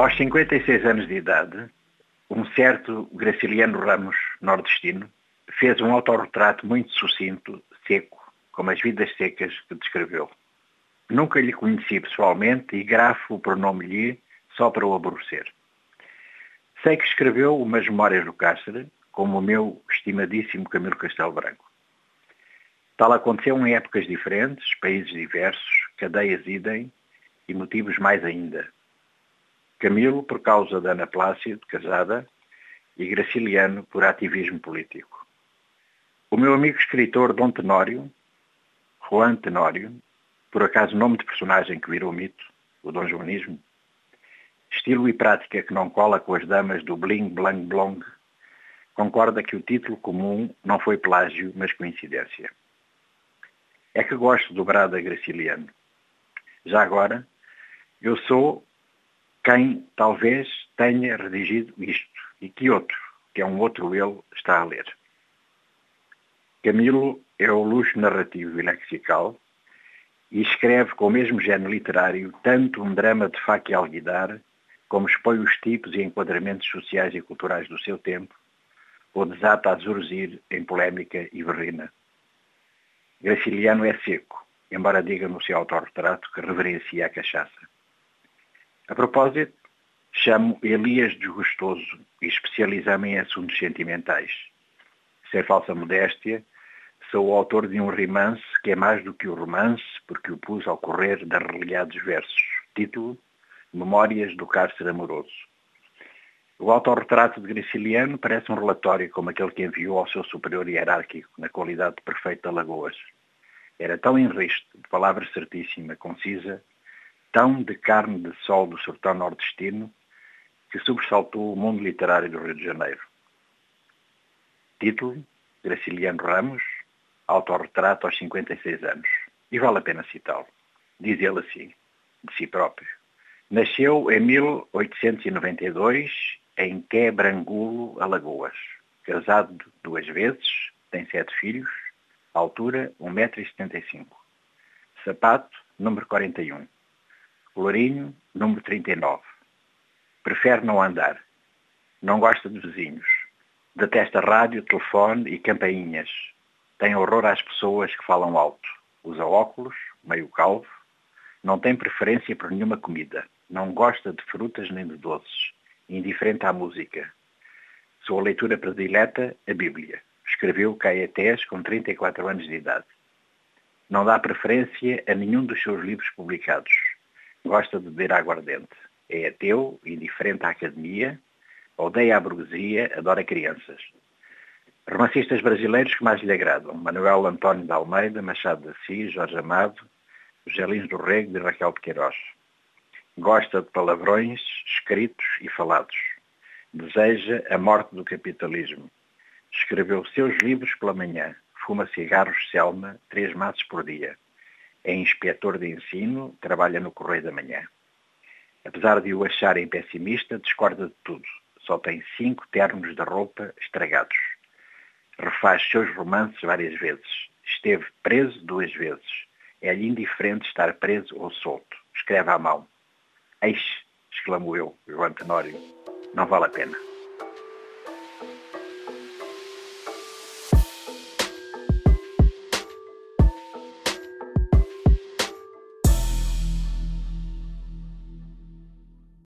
Aos 56 anos de idade, um certo Graciliano Ramos, nordestino, fez um autorretrato muito sucinto, seco, como as vidas secas que descreveu. Nunca lhe conheci pessoalmente e grafo o pronome lhe só para o aborrecer. Sei que escreveu umas memórias do Cáceres, como o meu estimadíssimo Camilo Castelo Branco. Tal aconteceu em épocas diferentes, países diversos, cadeias idem e motivos mais ainda. Camilo por causa da Ana Plácido, casada, e Graciliano por ativismo político. O meu amigo escritor Dom Tenório, Juan Tenório, por acaso nome de personagem que virou mito, o Dom Joanismo, estilo e prática que não cola com as damas do bling blang blong, concorda que o título comum não foi plágio, mas coincidência. É que gosto do Brada Graciliano. Já agora, eu sou quem talvez tenha redigido isto e que outro, que é um outro ele, está a ler. Camilo é o luxo narrativo e lexical e escreve com o mesmo género literário tanto um drama de faca e alguidar, como expõe os tipos e enquadramentos sociais e culturais do seu tempo, ou desata a zurzir em polémica e berrina. Graciliano é seco, embora diga no seu autorretrato que reverencia a cachaça. A propósito, chamo Elias Desgostoso e especializo-me em assuntos sentimentais. Sem falsa modéstia, sou o autor de um romance que é mais do que o romance, porque o pus ao correr de relhados versos. Título, Memórias do Cárcere Amoroso. O autorretrato de Graciliano parece um relatório como aquele que enviou ao seu superior hierárquico, na qualidade de prefeito de Alagoas. Era tão enristo, de palavra certíssima, concisa, tão de carne de sol do sertão nordestino, que sobressaltou o mundo literário do Rio de Janeiro. Título, Graciliano Ramos, autorretrato aos 56 anos. E vale a pena citá-lo. Diz ele assim, de si próprio. Nasceu em 1892 em Quebrangulo, Alagoas. Casado duas vezes, tem sete filhos, altura 1,75m. Sapato, número 41. Colorinho, número 39. Prefere não andar. Não gosta de vizinhos. Detesta rádio, telefone e campainhas. Tem horror às pessoas que falam alto. Usa óculos, meio calvo. Não tem preferência por nenhuma comida. Não gosta de frutas nem de doces indiferente à música. Sua leitura predileta, a Bíblia. Escreveu Caetés com 34 anos de idade. Não dá preferência a nenhum dos seus livros publicados. Gosta de beber aguardente. É ateu, indiferente à academia, odeia a burguesia, adora crianças. Romancistas brasileiros que mais lhe agradam. Manuel António de Almeida, Machado de Assis, Jorge Amado, José Lins do Rego e Raquel de Queiroz. Gosta de palavrões escritos e falados. Deseja a morte do capitalismo. Escreveu seus livros pela manhã. Fuma cigarros Selma três maços por dia. É inspetor de ensino, trabalha no Correio da Manhã. Apesar de o acharem pessimista, discorda de tudo. Só tem cinco ternos de roupa estragados. Refaz seus romances várias vezes. Esteve preso duas vezes. É-lhe indiferente estar preso ou solto. Escreve à mão. Eis, exclamou eu, João Tenório, não vale a pena.